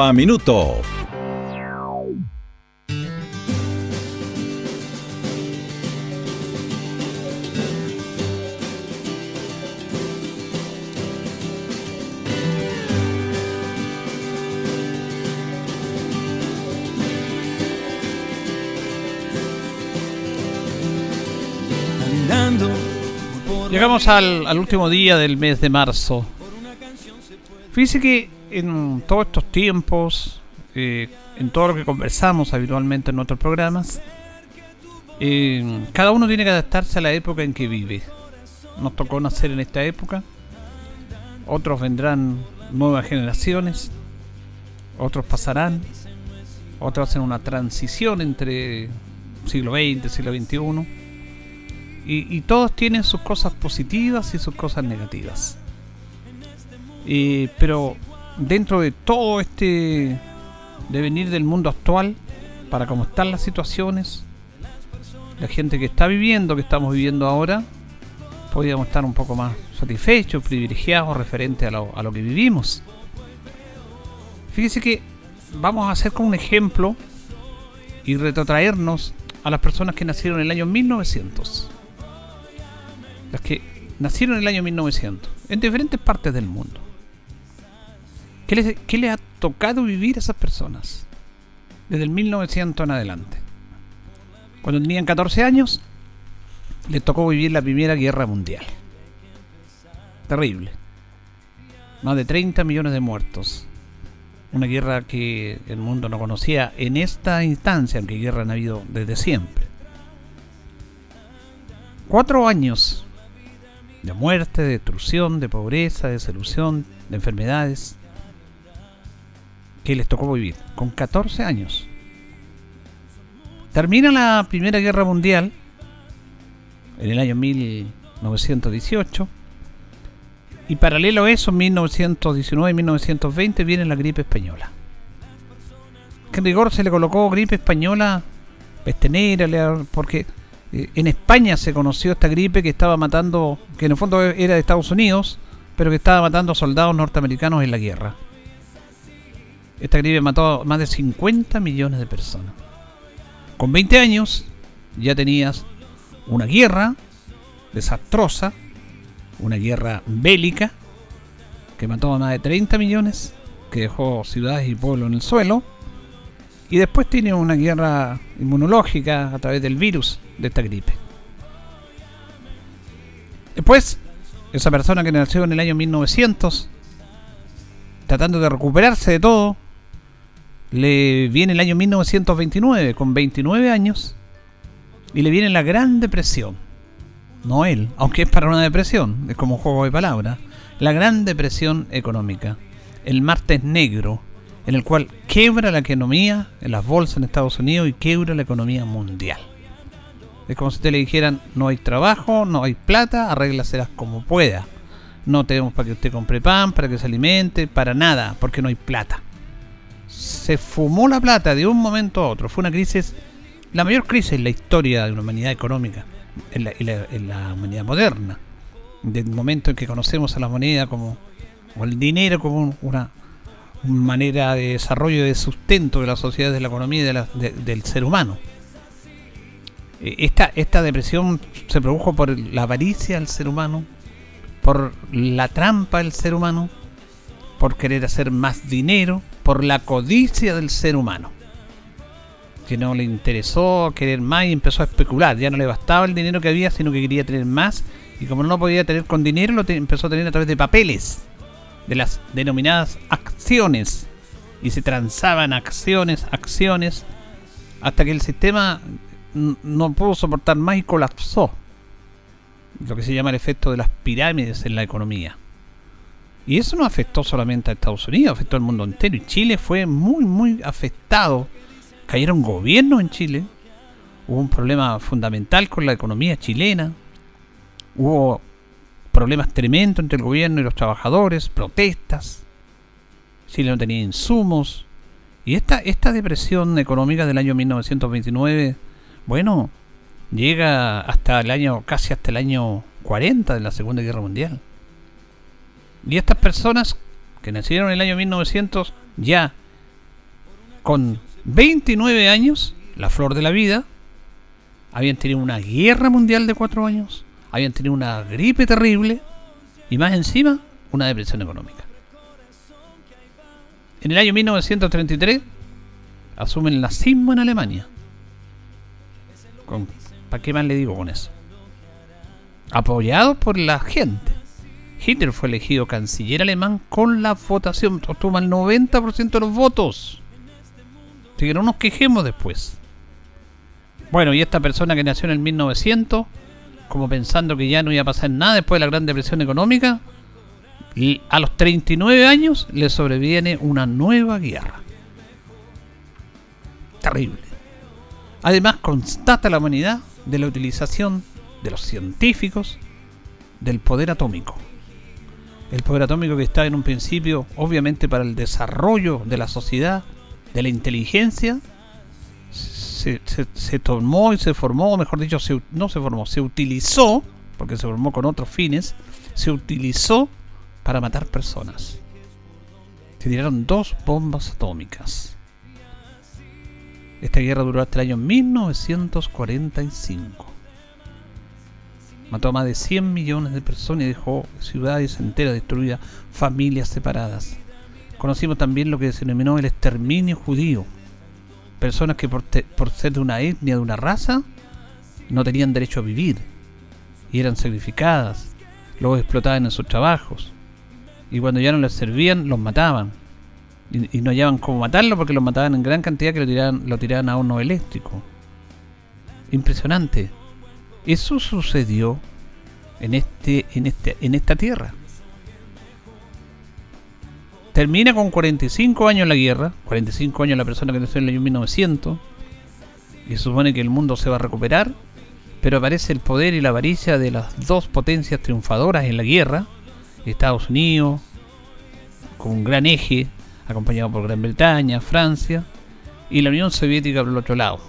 a minuto. Llegamos al, al, último día del mes de marzo. Fíjese que en todos estos tiempos, eh, en todo lo que conversamos habitualmente en nuestros programas, eh, cada uno tiene que adaptarse a la época en que vive. Nos tocó nacer en esta época, otros vendrán nuevas generaciones, otros pasarán, otros hacen una transición entre siglo XX, siglo XXI, y, todos tienen sus cosas positivas y sus cosas negativas. Eh, pero dentro de todo este devenir del mundo actual, para cómo están las situaciones, la gente que está viviendo, que estamos viviendo ahora, podríamos estar un poco más satisfechos, privilegiados referente a lo, a lo que vivimos. Fíjese que vamos a hacer como un ejemplo y retrotraernos a las personas que nacieron en el año 1900. Las que nacieron en el año 1900, en diferentes partes del mundo. ¿Qué le ha tocado vivir a esas personas? Desde el 1900 en adelante. Cuando tenían 14 años, les tocó vivir la Primera Guerra Mundial. Terrible. Más de 30 millones de muertos. Una guerra que el mundo no conocía en esta instancia, aunque guerra han habido desde siempre. Cuatro años de muerte, de destrucción, de pobreza, de desilusión, de enfermedades que les tocó vivir, con 14 años. Termina la Primera Guerra Mundial en el año 1918 y paralelo a eso, en 1919 y 1920 viene la gripe española. Que en rigor se le colocó gripe española, peste negra, porque eh, en España se conoció esta gripe que estaba matando, que en el fondo era de Estados Unidos, pero que estaba matando soldados norteamericanos en la guerra. Esta gripe mató a más de 50 millones de personas. Con 20 años ya tenías una guerra desastrosa, una guerra bélica que mató a más de 30 millones, que dejó ciudades y pueblos en el suelo, y después tiene una guerra inmunológica a través del virus de esta gripe. Después, esa persona que nació en el año 1900, tratando de recuperarse de todo, le viene el año 1929 con 29 años y le viene la Gran Depresión. No él, aunque es para una depresión, es como un juego de palabras. La Gran Depresión Económica, el martes negro, en el cual quebra la economía en las bolsas en Estados Unidos y quebra la economía mundial. Es como si te le dijeran, no hay trabajo, no hay plata, arréglaselas como pueda. No tenemos para que usted compre pan, para que se alimente, para nada, porque no hay plata se fumó la plata de un momento a otro. Fue una crisis, la mayor crisis en la historia de la humanidad económica, en la, humanidad moderna. Del momento en que conocemos a la moneda como, o el dinero como una, manera de desarrollo y de sustento de la sociedad, de la economía y del ser humano. E, esta, esta depresión se produjo por la avaricia del ser humano, por la trampa del ser humano, por querer hacer más dinero, por la codicia del ser humano. Que no le interesó querer más y empezó a especular. Ya no le bastaba el dinero que había, sino que quería tener más. Y como no lo podía tener con dinero, lo empezó a tener a través de papeles, de las denominadas acciones. Y se transaban acciones, acciones, hasta que el sistema no pudo soportar más y colapsó. Lo que se llama el efecto de las pirámides en la economía. Y eso no afectó solamente a Estados Unidos, afectó al mundo entero. Y Chile fue muy, muy afectado. Cayeron gobiernos en Chile. Hubo un problema fundamental con la economía chilena. Hubo problemas tremendos entre el gobierno y los trabajadores, protestas. Chile no tenía insumos. Y esta, esta depresión económica del año 1929, bueno, llega hasta el año, casi hasta el año 40 de la Segunda Guerra Mundial. Y estas personas que nacieron en el año 1900, ya con 29 años, la flor de la vida, habían tenido una guerra mundial de cuatro años, habían tenido una gripe terrible y más encima una depresión económica. En el año 1933 asumen el nazismo en Alemania. ¿Para qué más le digo con eso? Apoyados por la gente. Hitler fue elegido canciller alemán con la votación, obtuvo el 90% de los votos. Así que no nos quejemos después. Bueno, y esta persona que nació en el 1900, como pensando que ya no iba a pasar nada después de la Gran Depresión Económica, y a los 39 años le sobreviene una nueva guerra. Terrible. Además, constata la humanidad de la utilización de los científicos del poder atómico. El poder atómico que está en un principio, obviamente, para el desarrollo de la sociedad, de la inteligencia, se, tomó y se formó, mejor dicho, no se formó, se utilizó, porque se formó con otros fines, se utilizó para matar personas. Se tiraron dos bombas atómicas. Esta guerra duró hasta el año 1945. Mató a más de 100 millones de personas y dejó ciudades enteras destruidas, familias separadas. Conocimos también lo que se denominó el exterminio judío. Personas que por, por ser de una etnia, de una raza, no tenían derecho a vivir y eran sacrificadas, luego explotaban en sus trabajos y cuando ya no les servían, los mataban. Y, no hallaban cómo matarlo porque los mataban en gran cantidad que lo tiraban, lo tiraban a horno eléctrico. Impresionante. Eso sucedió en este, en este, en esta tierra. Termina con 45 años la guerra, 45 años la persona que nació en el año 1900, y se supone que el mundo se va a recuperar, pero aparece el poder y la avaricia de las dos potencias triunfadoras en la guerra, Estados Unidos, con un gran eje, acompañado por Gran Bretaña, Francia, y la Unión Soviética por el otro lado,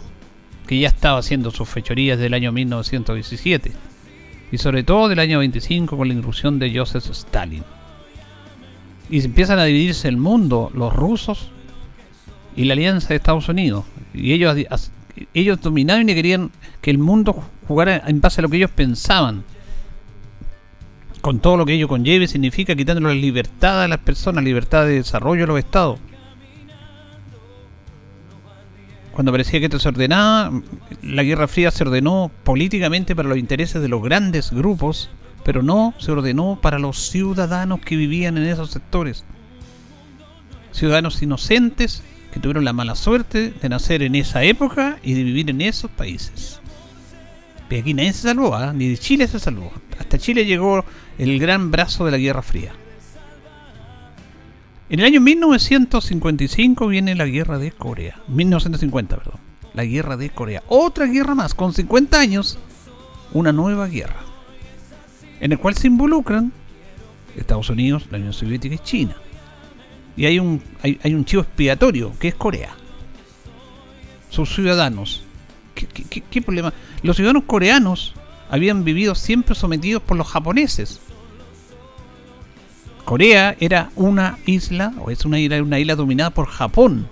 que ya estaba haciendo sus fechorías del año 1917, y sobre todo del año 25 con la inclusión de Joseph Stalin. Y empiezan a dividirse el mundo, los rusos y la alianza de Estados Unidos, y ellos, ellos dominaban y querían que el mundo jugara en base a lo que ellos pensaban con todo lo que ello conlleve, significa quitándole la libertad a las personas, libertad de desarrollo a los estados. Cuando parecía que esto se ordenaba, la Guerra Fría se ordenó políticamente para los intereses de los grandes grupos, pero no se ordenó para los ciudadanos que vivían en esos sectores. Ciudadanos inocentes que tuvieron la mala suerte de nacer en esa época y de vivir en esos países. Y aquí nadie se salvó, ¿ah? ni de Chile se salvó. Hasta Chile llegó el gran brazo de la Guerra Fría. En el año 1955 viene la Guerra de Corea. 1950, perdón. La Guerra de Corea. Otra guerra más, con 50 años, una nueva guerra. En el cual se involucran Estados Unidos, la Unión Soviética y China. Y hay un, hay, un chivo expiatorio, que es Corea. Sus ciudadanos. qué problema? Los ciudadanos coreanos habían vivido siempre sometidos por los japoneses. Corea era una isla, o es una isla, una isla dominada por Japón.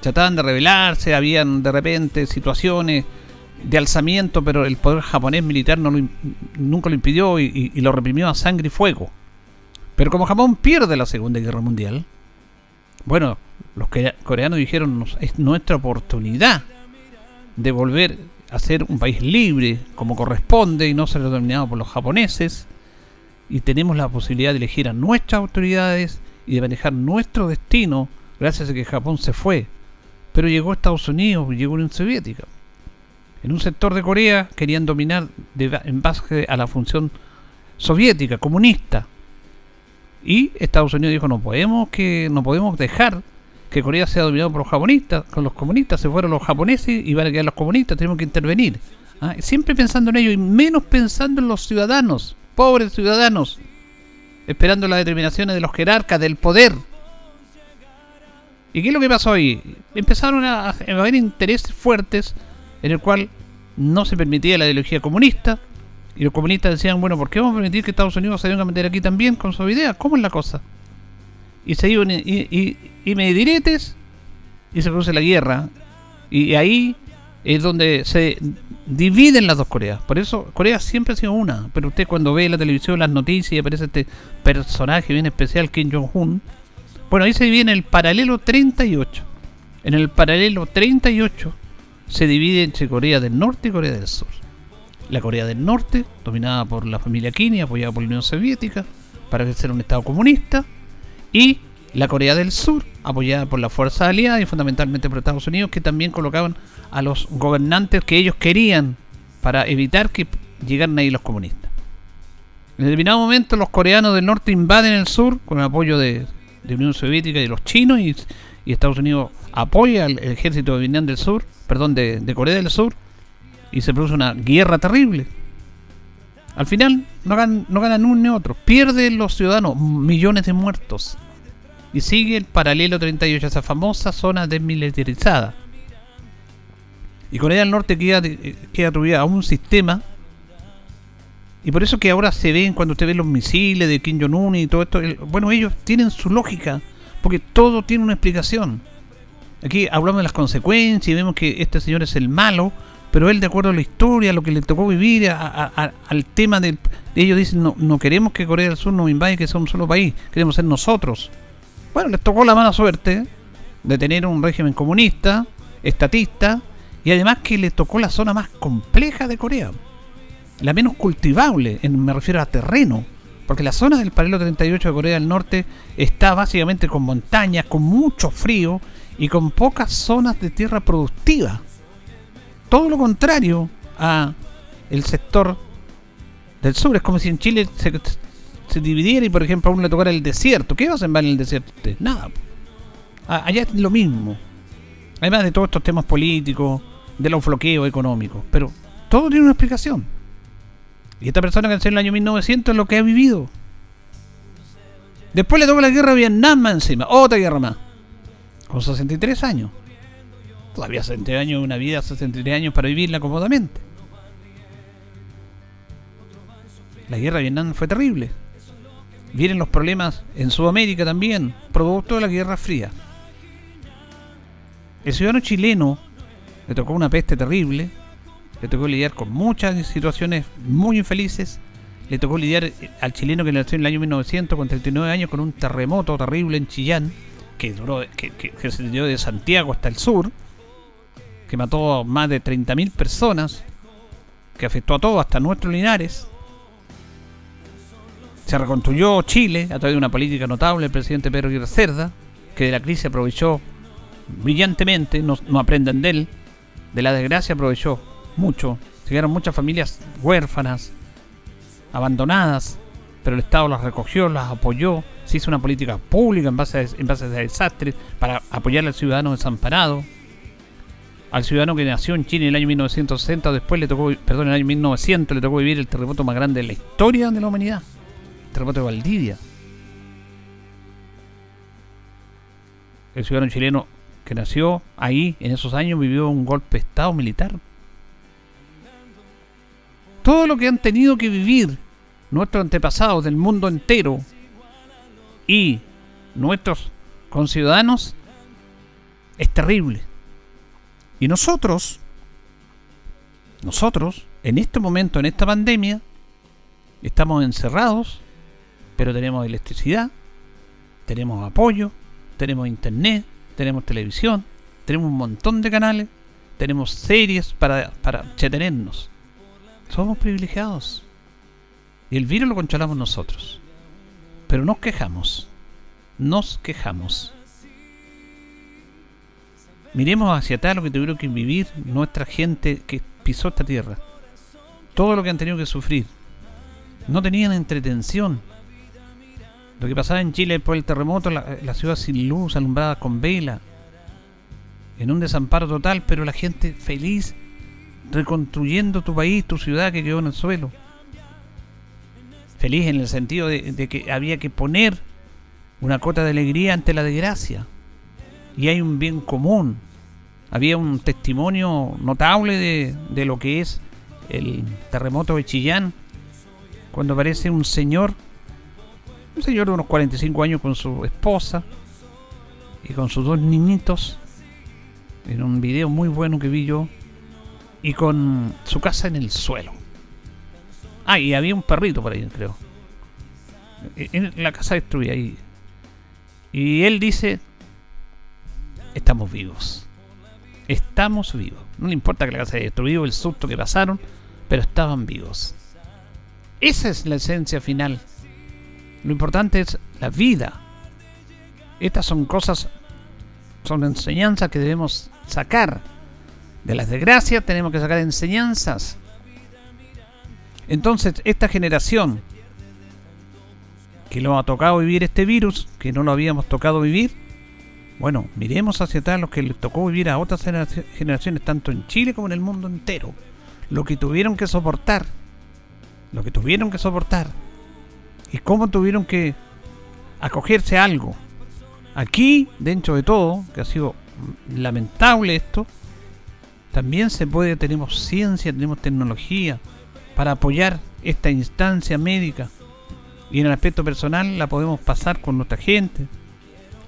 Trataban de rebelarse, habían de repente situaciones de alzamiento, pero el poder japonés militar no nunca lo impidió y, y, lo reprimió a sangre y fuego. Pero como Japón pierde la Segunda Guerra Mundial, bueno, los coreanos dijeron, es nuestra oportunidad de volver a ser un país libre como corresponde y no ser dominado por los japoneses. Y tenemos la posibilidad de elegir a nuestras autoridades y de manejar nuestro destino gracias a que Japón se fue. Pero llegó Estados Unidos, llegó Unión Soviética. En un sector de Corea querían dominar en base a la función soviética, comunista. Y Estados Unidos dijo, no podemos que no podemos dejar que Corea sea dominado por los japonistas, con los comunistas, se fueron los japoneses y van a quedar los comunistas, tenemos que intervenir. Ah, siempre pensando en ello y menos pensando en los ciudadanos, pobres ciudadanos, esperando las determinaciones de los jerarcas del poder. ¿Y qué es lo que pasó ahí? Empezaron a, haber intereses fuertes en el cual no se permitía la ideología comunista. Y los comunistas decían, bueno, ¿por qué vamos a permitir que Estados Unidos se venga a meter aquí también con su idea? ¿Cómo es la cosa? Y se iban y, y, me diretes y se produce la guerra. Y ahí es donde se dividen las dos Coreas. Por eso Corea siempre ha sido una. Pero usted cuando ve la televisión, las noticias y aparece este personaje bien especial, Kim Jong-un, bueno, ahí se divide en el paralelo 38. En el paralelo 38 se divide entre Corea del Norte y Corea del Sur. La Corea del Norte, dominada por la familia Kim apoyada por la Unión Soviética, para ser un Estado comunista, y la Corea del Sur, apoyada por la fuerza aliada y fundamentalmente por Estados Unidos, que también colocaban a los gobernantes que ellos querían para evitar que llegaran ahí los comunistas. En determinado momento los coreanos del norte invaden el sur con el apoyo de, de Unión Soviética y de los chinos y, Estados Unidos apoya al ejército de Vietnam del Sur, perdón, de, Corea del Sur y se produce una guerra terrible. Al final no ganan, no ganan uno ni otro, pierden los ciudadanos millones de muertos y sigue el paralelo 38, esa famosa zona desmilitarizada. Y Corea del Norte queda, queda atribuida a un sistema y por eso que ahora se ven, cuando usted ve los misiles de Kim Jong-un y todo esto, bueno, ellos tienen su lógica, porque todo tiene una explicación. Aquí hablamos de las consecuencias y vemos que este señor es el malo, pero él de acuerdo a la historia, lo que le tocó vivir, al tema de ellos dicen, no, no queremos que Corea del Sur nos invade, que sea un solo país, queremos ser nosotros. Bueno, les tocó la mala suerte de tener un régimen comunista, estatista, y además que le tocó la zona más compleja de Corea la menos cultivable, en, me refiero a terreno, porque la zona del paralelo 38 de Corea del Norte está básicamente con montañas, con mucho frío y con pocas zonas de tierra productiva. Todo lo contrario a el sector del sur. Es como si en Chile se, dividiera y, por ejemplo, a uno le tocara el desierto. ¿Qué va a sembrar en el desierto? Nada. Allá es lo mismo. Además de todos estos temas políticos, de los bloqueos económicos. Pero todo tiene una explicación. Y esta persona que nació en el año 1900 es lo que ha vivido. Después le tocó la guerra a Vietnam encima. Otra guerra más. Con 63 años. Todavía 60 años, una vida 63 años para vivirla cómodamente. La guerra de Vietnam fue terrible. Vienen los problemas en Sudamérica también, producto de la Guerra Fría. El ciudadano chileno le tocó una peste terrible, le tocó lidiar con muchas situaciones muy infelices. Le tocó lidiar al chileno que nació en el año 1900 con 39 años con un terremoto terrible en Chillán, que duró que, se dio de Santiago hasta el sur, que mató a más de 30.000 personas, que afectó a todos, hasta nuestros Linares. Se reconstruyó Chile a través de una política notable del presidente Pedro Aguirre Cerda, que de la crisis aprovechó brillantemente, no, aprenden de él, de la desgracia aprovechó mucho. Se quedaron muchas familias huérfanas, abandonadas, pero el Estado las recogió, las apoyó, se hizo una política pública en base a, en base desastres para apoyar al ciudadano desamparado. Al ciudadano que nació en Chile en el año 1960, después le tocó, perdón, en el año 1900 le tocó vivir el terremoto más grande de la historia de la humanidad, terremoto de Valdivia. El ciudadano chileno que nació ahí en esos años vivió un golpe de Estado militar todo lo que han tenido que vivir nuestros antepasados del mundo entero y nuestros conciudadanos es terrible. Y nosotros, nosotros, en este momento, en esta pandemia, estamos encerrados, pero tenemos electricidad, tenemos apoyo, tenemos internet, tenemos televisión, tenemos un montón de canales, tenemos series para, para entretenernos. Somos privilegiados. Y el virus lo controlamos nosotros. Pero nos quejamos. Nos quejamos. Miremos hacia atrás lo que tuvieron que vivir nuestra gente que pisó esta tierra. Todo lo que han tenido que sufrir. No tenían entretención. Lo que pasaba en Chile después del terremoto, la, ciudad sin luz, alumbrada con vela, en un desamparo total, pero la gente feliz, reconstruyendo tu país, tu ciudad que quedó en el suelo. Feliz en el sentido de, de que había que poner una cota de alegría ante la desgracia. Y hay un bien común. Había un testimonio notable de, de lo que es el terremoto de Chillán, cuando aparece un señor, un señor de unos 45 años con su esposa y con sus dos niñitos, en un video muy bueno que vi yo, y con su casa en el suelo. Ah, y había un perrito por ahí, creo. En la casa destruida. Y, y él dice, estamos vivos. Estamos vivos. No le importa que la casa haya destruido, el susto que pasaron, pero estaban vivos. Esa es la esencia final. Lo importante es la vida. Estas son cosas, son enseñanzas que debemos sacar. De las desgracias tenemos que sacar enseñanzas. Entonces, esta generación que lo ha tocado vivir este virus, que no lo habíamos tocado vivir, bueno, miremos hacia atrás los que les tocó vivir a otras generaciones, tanto en Chile como en el mundo entero. Lo que tuvieron que soportar. Lo que tuvieron que soportar. Y cómo tuvieron que acogerse a algo. Aquí, dentro de todo, que ha sido lamentable esto, también se puede, tenemos ciencia, tenemos tecnología para apoyar esta instancia médica. Y en el aspecto personal la podemos pasar con nuestra gente,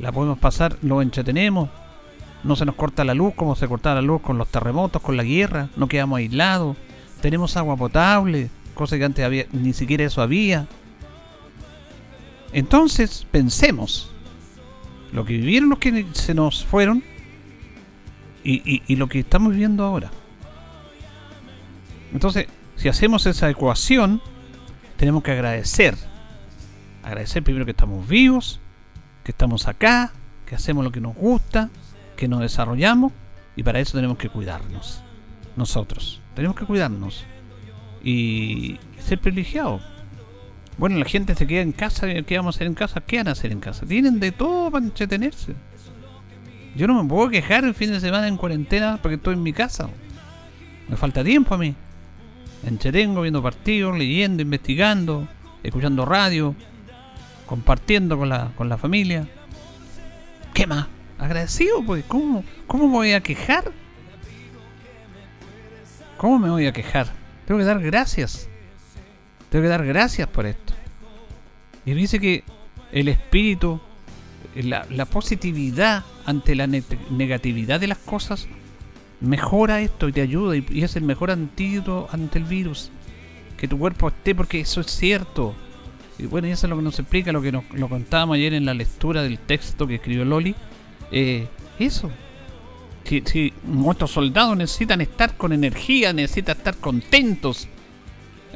la podemos pasar, lo entretenemos, no se nos corta la luz como se cortaba la luz con los terremotos, con la guerra, no quedamos aislados, tenemos agua potable, cosa que antes había, ni siquiera eso había. Entonces, pensemos, lo que vivieron los que se nos fueron y, lo que estamos viviendo ahora. Entonces, si hacemos esa ecuación, tenemos que agradecer. Agradecer primero que estamos vivos, que estamos acá, que hacemos lo que nos gusta, que nos desarrollamos y para eso tenemos que cuidarnos. Nosotros. Tenemos que cuidarnos. Y ser privilegiados. Bueno, la gente se queda en casa. ¿Qué vamos a hacer en casa? ¿Qué van a hacer en casa? Tienen de todo para entretenerse. Yo no me puedo quejar el fin de semana en cuarentena porque estoy en mi casa. Me falta tiempo a mí. Entretengo viendo partidos, leyendo, investigando, escuchando radio, compartiendo con la, con la familia. ¿Qué más? Agradecido, pues. ¿Cómo, ¿Cómo me voy a quejar? ¿Cómo me voy a quejar? Tengo que dar gracias. Tengo que dar gracias por esto. Y dice que el espíritu, la, positividad ante la negatividad de las cosas, mejora esto y te ayuda y, es el mejor antídoto ante el virus. Que tu cuerpo esté, porque eso es cierto. Y bueno, y eso es lo que nos explica, lo que nos lo contábamos ayer en la lectura del texto que escribió Loli. Eh, eso. Si, nuestros soldados necesitan estar con energía, necesitan estar contentos.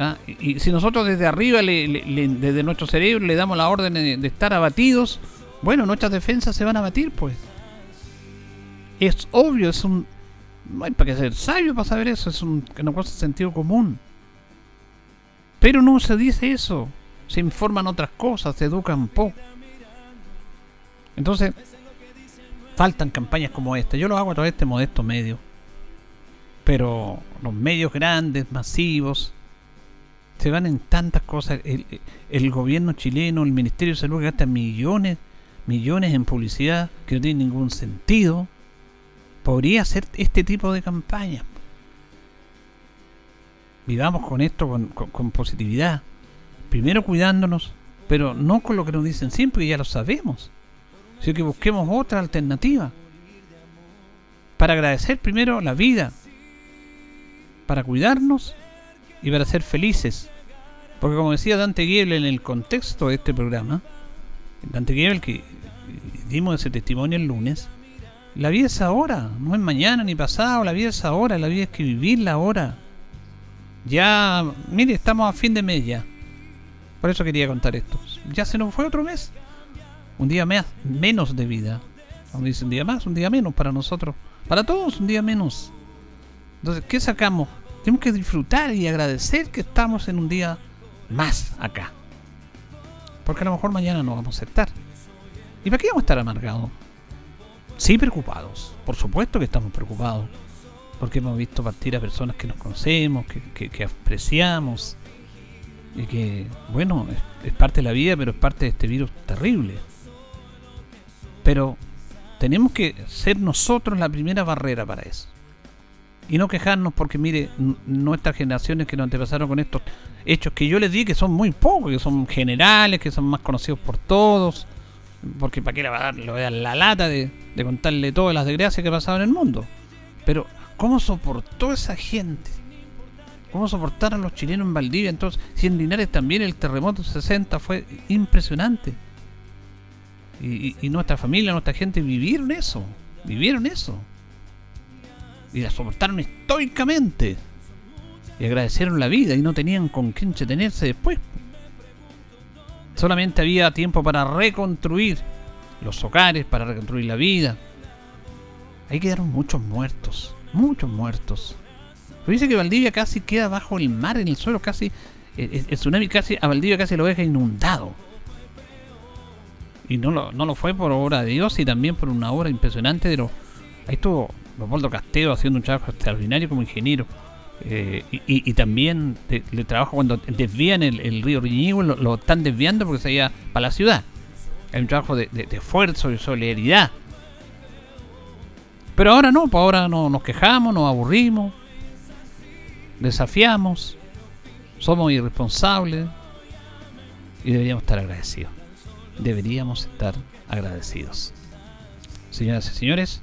¿Ah? Y, si nosotros desde arriba, le, le, desde nuestro cerebro, le damos la orden de, estar abatidos, bueno, nuestras defensas se van a abatir, pues. Es obvio, es un. No hay para qué ser sabio para saber eso, es un, una cosa de sentido común. Pero no se dice eso se informan otras cosas, se educan poco. Entonces, faltan campañas como esta. Yo lo hago a través de este modesto medio. Pero los medios grandes, masivos, se van en tantas cosas. El, el gobierno chileno, el Ministerio de Salud gasta millones, millones en publicidad que no tiene ningún sentido. Podría hacer este tipo de campañas. Vivamos con esto con, positividad primero cuidándonos, pero no con lo que nos dicen siempre, ya lo sabemos, sino que busquemos otra alternativa para agradecer primero la vida, para cuidarnos y para ser felices. Porque como decía Dante Giebel en el contexto de este programa, Dante Giebel que dimos ese testimonio el lunes, la vida es ahora, no es mañana ni pasado, la vida es ahora, la vida es que vivirla ahora. Ya, mire, estamos a fin de mes ya. Por eso quería contar esto. Ya se nos fue otro mes. Un día más, menos de vida. Dice, un día más, un día menos para nosotros. Para todos, un día menos. Entonces, ¿qué sacamos? Tenemos que disfrutar y agradecer que estamos en un día más acá. Porque a lo mejor mañana no vamos a estar. ¿Y para qué vamos a estar amargados? Sí, preocupados. Por supuesto que estamos preocupados. Porque hemos visto partir a personas que nos conocemos, que, apreciamos. Y que, bueno, es parte de la vida, pero es parte de este virus terrible. Pero tenemos que ser nosotros la primera barrera para eso. Y no quejarnos porque, mire, nuestras generaciones que nos antepasaron con estos hechos que yo les di que son muy pocos, que son generales, que son más conocidos por todos. Porque para qué le va a dar la lata de, contarle todas las desgracias que pasaban en el mundo. Pero, ¿cómo soportó esa gente? ¿Cómo soportaron los chilenos en Valdivia? Entonces, si en Linares también el terremoto 60 fue impresionante. Y, nuestra familia, nuestra gente vivieron eso. Vivieron eso. Y la soportaron estoicamente. Y agradecieron la vida y no tenían con quién entretenerse después. Solamente había tiempo para reconstruir los hogares, para reconstruir la vida. Ahí quedaron muchos muertos. Muchos muertos. dice que Valdivia casi queda bajo el mar, en el suelo, casi. El, tsunami casi. A Valdivia casi lo deja inundado. Y no lo, no lo fue por obra de Dios y también por una obra impresionante de los. Ahí estuvo Leopoldo Castelo haciendo un trabajo extraordinario como ingeniero. Eh, y, también le trabajo cuando desvían el, río Riñigo, lo, están desviando porque se iba para la ciudad. Hay un trabajo de, esfuerzo y solidaridad. Pero ahora no, pues ahora no, nos quejamos, nos aburrimos, desafiamos, somos irresponsables y deberíamos estar agradecidos deberíamos estar agradecidos. Señoras y señores,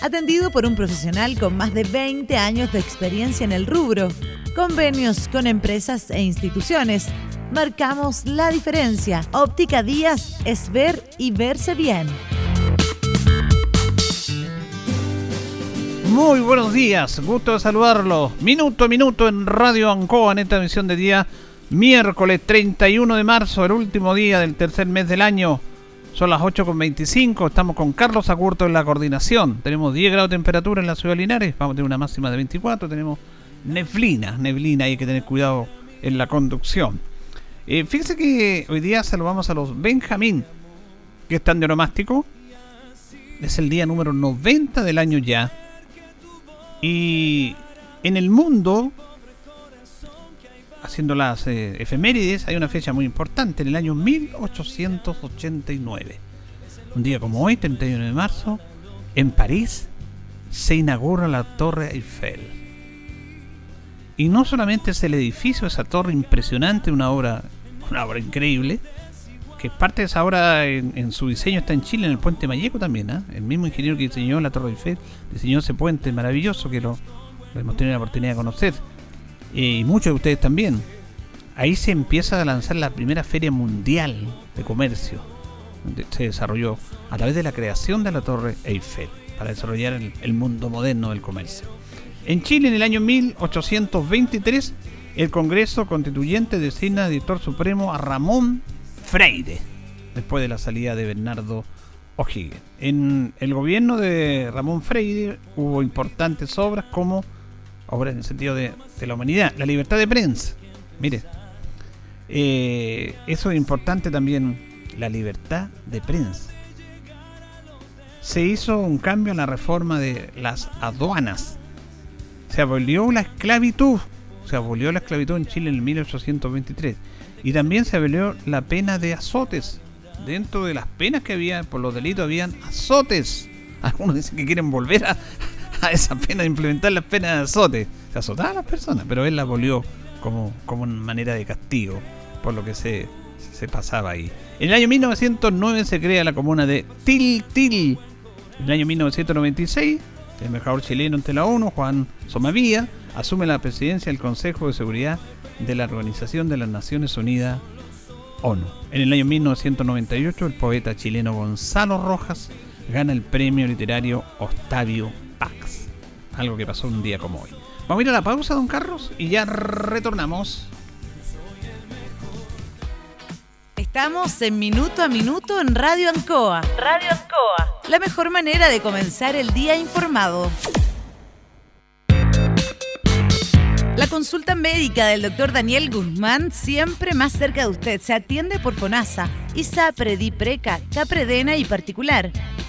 Atendido por un profesional con más de 20 años de experiencia en el rubro. Convenios con empresas e instituciones marcamos la diferencia. Óptica Díaz es ver y verse bien. Muy buenos días, gusto de saludarlo. Minuto a minuto en Radio Ancoa en esta emisión de día miércoles 31 de marzo, el último día del tercer mes del año. Son las 8.25, estamos con Carlos Acurto en la coordinación. Tenemos 10 grados de temperatura en la ciudad de Linares, vamos a tener una máxima de 24, tenemos neblina, neblina, hay que tener cuidado en la conducción. Eh, fíjense que hoy día saludamos a los Benjamín, que están de oromástico. Es el día número 90 del año ya. Y en el mundo, haciendo las eh, efemérides, hay una fecha muy importante, en el año 1889. Un día como hoy, 31 de marzo, en París se inaugura la Torre Eiffel. Y no solamente es el edificio, esa torre impresionante, una obra, una obra increíble, que parte de esa obra en, su diseño está en Chile, en el puente Mayeco también. ¿ah? El mismo ingeniero que diseñó la Torre Eiffel diseñó ese puente maravilloso que lo, hemos tenido la oportunidad de conocer. Y muchos de ustedes también. Ahí se empieza a lanzar la primera feria mundial de comercio. Se desarrolló a través de la creación de la Torre Eiffel para desarrollar el mundo moderno del comercio. En Chile, en el año 1823, el Congreso Constituyente designa editor supremo a Ramón Freire, después de la salida de Bernardo O'Higgins. En el gobierno de Ramón Freire hubo importantes obras como, obras en el sentido de, la humanidad, la libertad de prensa. Mire, eh, eso es importante también, la libertad de prensa. Se hizo un cambio en la reforma de las aduanas se abolió la esclavitud. Se abolió la esclavitud en Chile en el 1823. Y también se abolió la pena de azotes. Dentro de las penas que había por los delitos habían azotes. Algunos dicen que quieren volver a, esa pena de implementar las penas de azote. Se azotaban a las personas, pero él la abolió como, como una manera de castigo por lo que se, se pasaba ahí. En el año 1909 se crea la comuna de Tiltil. En el año 1996 el embajador chileno ante la ONU, Juan Somavía, asume la presidencia del Consejo de Seguridad de la Organización de las Naciones Unidas, ONU. En el año 1998, el poeta chileno Gonzalo Rojas gana el premio literario Octavio. Algo que pasó un día como hoy. Vamos a ir a la pausa, don Carlos, y ya retornamos. Estamos en Minuto a Minuto en Radio Ancoa. Radio Ancoa. La mejor manera de comenzar el día informado. La consulta médica del doctor Daniel Guzmán siempre más cerca de usted. Se atiende por FONASA, ISAPRE, DIPRECA, CAPREDENA y particular.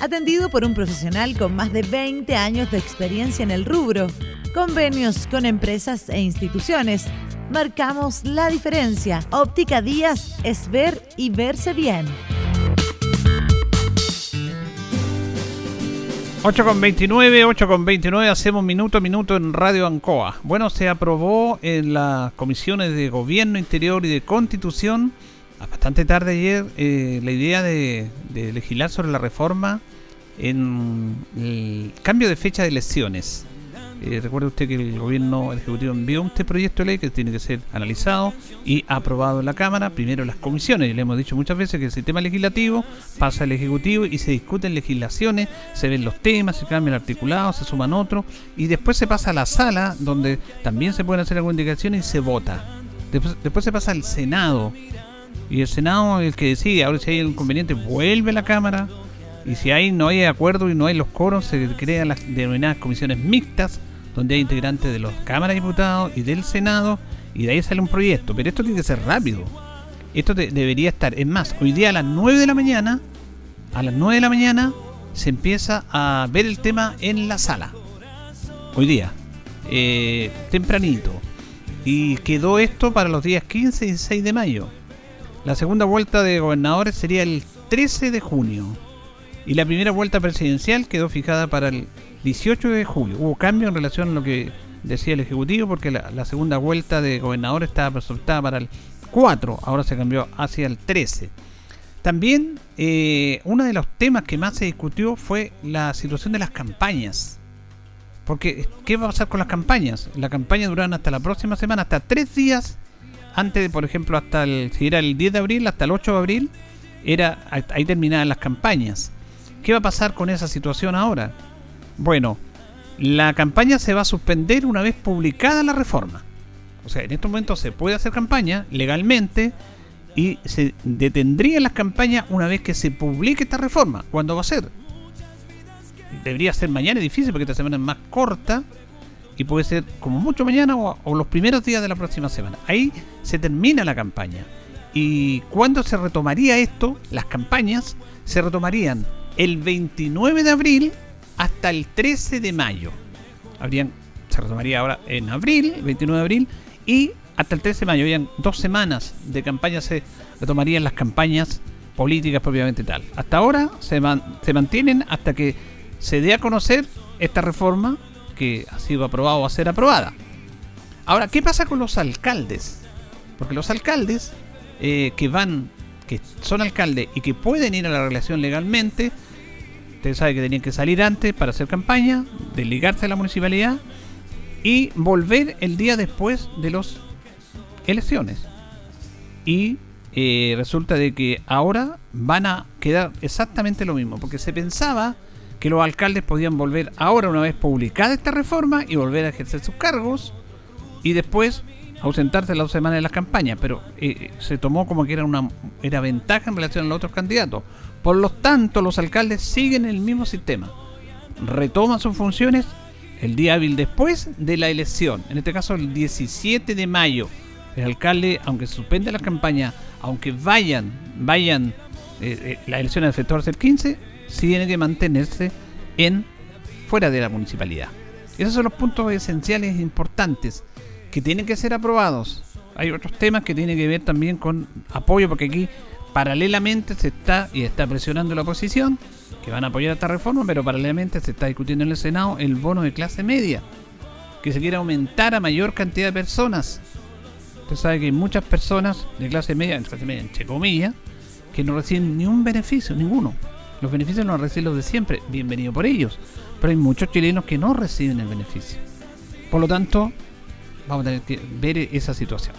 Atendido por un profesional con más de 20 años de experiencia en el rubro, convenios con empresas e instituciones. Marcamos la diferencia. Óptica Díaz es ver y verse bien. 8 con 29, 8 con 29, hacemos minuto a minuto en Radio Ancoa. Bueno, se aprobó en las comisiones de Gobierno Interior y de Constitución, bastante tarde ayer, eh, la idea de, de, legislar sobre la reforma en el cambio de fecha de elecciones. Eh, recuerde usted que el gobierno ejecutivo envió este proyecto de ley que tiene que ser analizado y aprobado en la Cámara, primero las comisiones. Y le hemos dicho muchas veces que el sistema legislativo pasa al Ejecutivo y se discuten legislaciones, se ven los temas, se cambia el articulado, se suman otros y después se pasa a la sala donde también se pueden hacer algunas indicaciones y se vota. Después, después se pasa al Senado y el Senado es el que decide. Ahora si hay un inconveniente vuelve a la Cámara y si hay no hay acuerdo y no hay los coros se crean las denominadas comisiones mixtas donde hay integrantes de los Cámaras de Diputados y del Senado, y de ahí sale un proyecto. Pero esto tiene que ser rápido. Esto debería estar. Es más, hoy día a las 9 de la mañana, a las 9 de la mañana, se empieza a ver el tema en la sala. Hoy día. Eh, tempranito. Y quedó esto para los días 15 y 16 de mayo. La segunda vuelta de gobernadores sería el 13 de junio. Y la primera vuelta presidencial quedó fijada para el 18 de julio. Hubo cambio en relación a lo que decía el Ejecutivo porque la, segunda vuelta de gobernador estaba presentada para el 4, ahora se cambió hacia el 13. También eh, uno de los temas que más se discutió fue la situación de las campañas. Porque, ¿qué va a pasar con las campañas? La campaña durará hasta la próxima semana, hasta tres días antes de, por ejemplo, hasta el, si era el 10 de abril, hasta el 8 de abril, era ahí terminaban las campañas. ¿Qué va a pasar con esa situación ahora? Bueno, la campaña se va a suspender una vez publicada la reforma. O sea, en estos momentos se puede hacer campaña legalmente y se detendría las campañas una vez que se publique esta reforma. ¿Cuándo va a ser? Debería ser mañana, es difícil porque esta semana es más corta y puede ser como mucho mañana o, los primeros días de la próxima semana. Ahí se termina la campaña. ¿Y cuándo se retomaría esto? Las campañas se retomarían el 29 de abril hasta el 13 de mayo. Habrían, se retomaría ahora en abril, 29 de abril, y hasta el 13 de mayo. Habían dos semanas de campaña, se retomarían las campañas políticas propiamente tal. Hasta ahora se, se mantienen hasta que se dé a conocer esta reforma que ha sido aprobada o va a ser aprobada. Ahora, ¿qué pasa con los alcaldes? Porque los alcaldes eh, que van, que son alcaldes y que pueden ir a la relación legalmente, Usted sabe que tenían que salir antes para hacer campaña, desligarse de la municipalidad y volver el día después de las elecciones. Y eh, resulta de que ahora van a quedar exactamente lo mismo, porque se pensaba que los alcaldes podían volver ahora una vez publicada esta reforma y volver a ejercer sus cargos y después ausentarse las dos semanas de las campañas, pero eh, se tomó como que era una era ventaja en relación a los otros candidatos. Por lo tanto, los alcaldes siguen el mismo sistema. Retoman sus funciones el día hábil después de la elección, en este caso el 17 de mayo. El alcalde, aunque suspende la campaña, aunque vayan, vayan, eh, eh, la elección efectuarse el 15, tiene que mantenerse en fuera de la municipalidad. Esos son los puntos esenciales importantes que tienen que ser aprobados. Hay otros temas que tienen que ver también con apoyo, porque aquí paralelamente se está y está presionando la oposición que van a apoyar esta reforma, pero paralelamente se está discutiendo en el Senado el bono de clase media, que se quiere aumentar a mayor cantidad de personas. Usted sabe que hay muchas personas de clase media, clase media entre comillas, que no reciben ni un beneficio, ninguno. Los beneficios los reciben los de siempre, bienvenido por ellos. Pero hay muchos chilenos que no reciben el beneficio. Por lo tanto, vamos a tener que ver esa situación.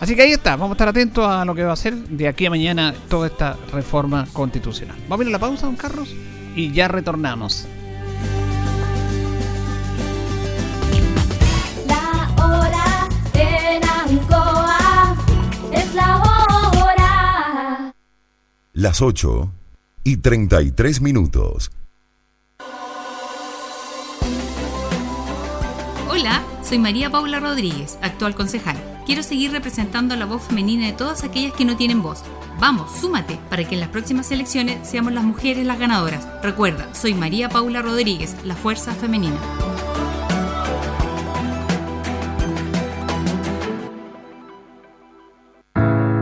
Así que ahí está, vamos a estar atentos a lo que va a ser de aquí a mañana toda esta reforma constitucional. Vamos a ir a la pausa, don Carlos, y ya retornamos. La hora en Ancoa es la hora. Las 8 y 33 minutos. Hola, soy María Paula Rodríguez, actual concejal. Quiero seguir representando a la voz femenina de todas aquellas que no tienen voz. Vamos, súmate para que en las próximas elecciones seamos las mujeres las ganadoras. Recuerda, soy María Paula Rodríguez, la fuerza femenina.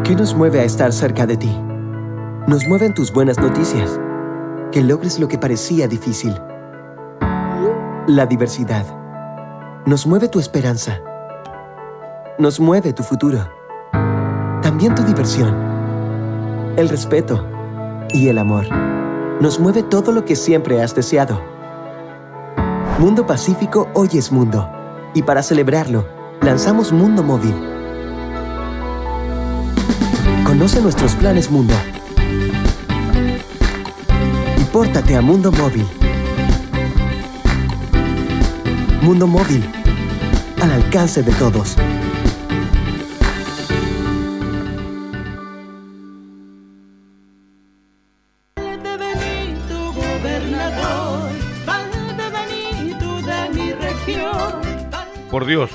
¿Qué nos mueve a estar cerca de ti? Nos mueven tus buenas noticias, que logres lo que parecía difícil. La diversidad. Nos mueve tu esperanza. Nos mueve tu futuro. También tu diversión. El respeto y el amor. Nos mueve todo lo que siempre has deseado. Mundo Pacífico hoy es mundo. Y para celebrarlo, lanzamos Mundo Móvil. Conoce nuestros planes Mundo. Y pórtate a Mundo Móvil. Mundo Móvil. Al alcance de todos. Por Dios,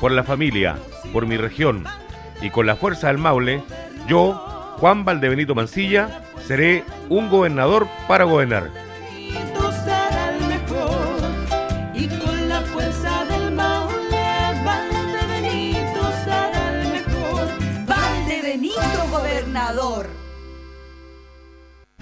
por la familia, por mi región y con la fuerza del Maule, yo, Juan Valdebenito Mancilla, seré un gobernador para gobernar.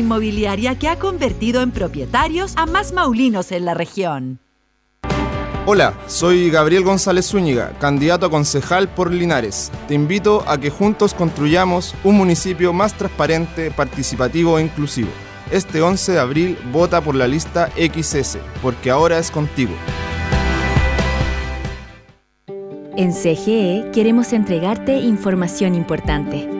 inmobiliaria que ha convertido en propietarios a más maulinos en la región. Hola, soy Gabriel González Zúñiga, candidato a concejal por Linares. Te invito a que juntos construyamos un municipio más transparente, participativo e inclusivo. Este 11 de abril vota por la lista XS, porque ahora es contigo. En CGE queremos entregarte información importante.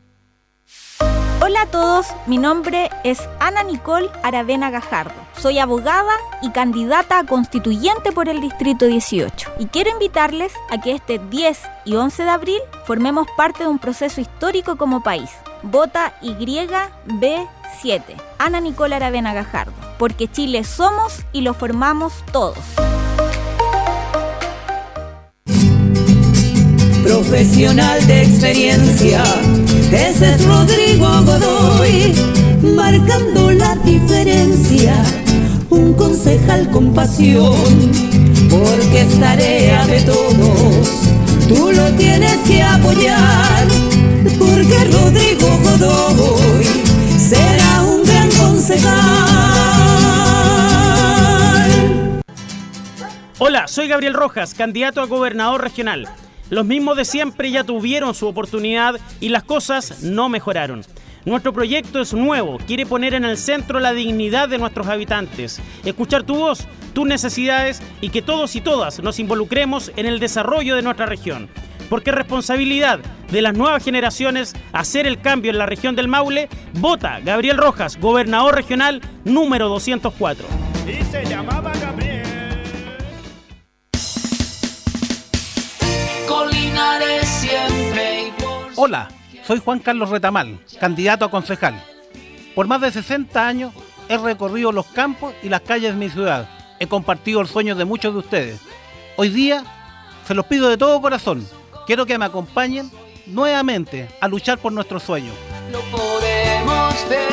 Hola a todos, mi nombre es Ana Nicole Aravena Gajardo. Soy abogada y candidata a constituyente por el Distrito 18. Y quiero invitarles a que este 10 y 11 de abril formemos parte de un proceso histórico como país. Vota YB7. Ana Nicole Aravena Gajardo. Porque Chile somos y lo formamos todos. Profesional de experiencia ese es Rodrigo Godoy, marcando la diferencia. Un concejal con pasión, porque es tarea de todos. Tú lo tienes que apoyar, porque Rodrigo Godoy será un gran concejal. Hola, soy Gabriel Rojas, candidato a gobernador regional. Los mismos de siempre ya tuvieron su oportunidad y las cosas no mejoraron. Nuestro proyecto es nuevo, quiere poner en el centro la dignidad de nuestros habitantes, escuchar tu voz, tus necesidades y que todos y todas nos involucremos en el desarrollo de nuestra región. Porque es responsabilidad de las nuevas generaciones hacer el cambio en la región del Maule. Vota Gabriel Rojas, gobernador regional número 204. Y se llamaba Hola, soy Juan Carlos Retamal, candidato a concejal. Por más de 60 años he recorrido los campos y las calles de mi ciudad. He compartido el sueño de muchos de ustedes. Hoy día se los pido de todo corazón. Quiero que me acompañen nuevamente a luchar por nuestros sueños. lo podemos ver.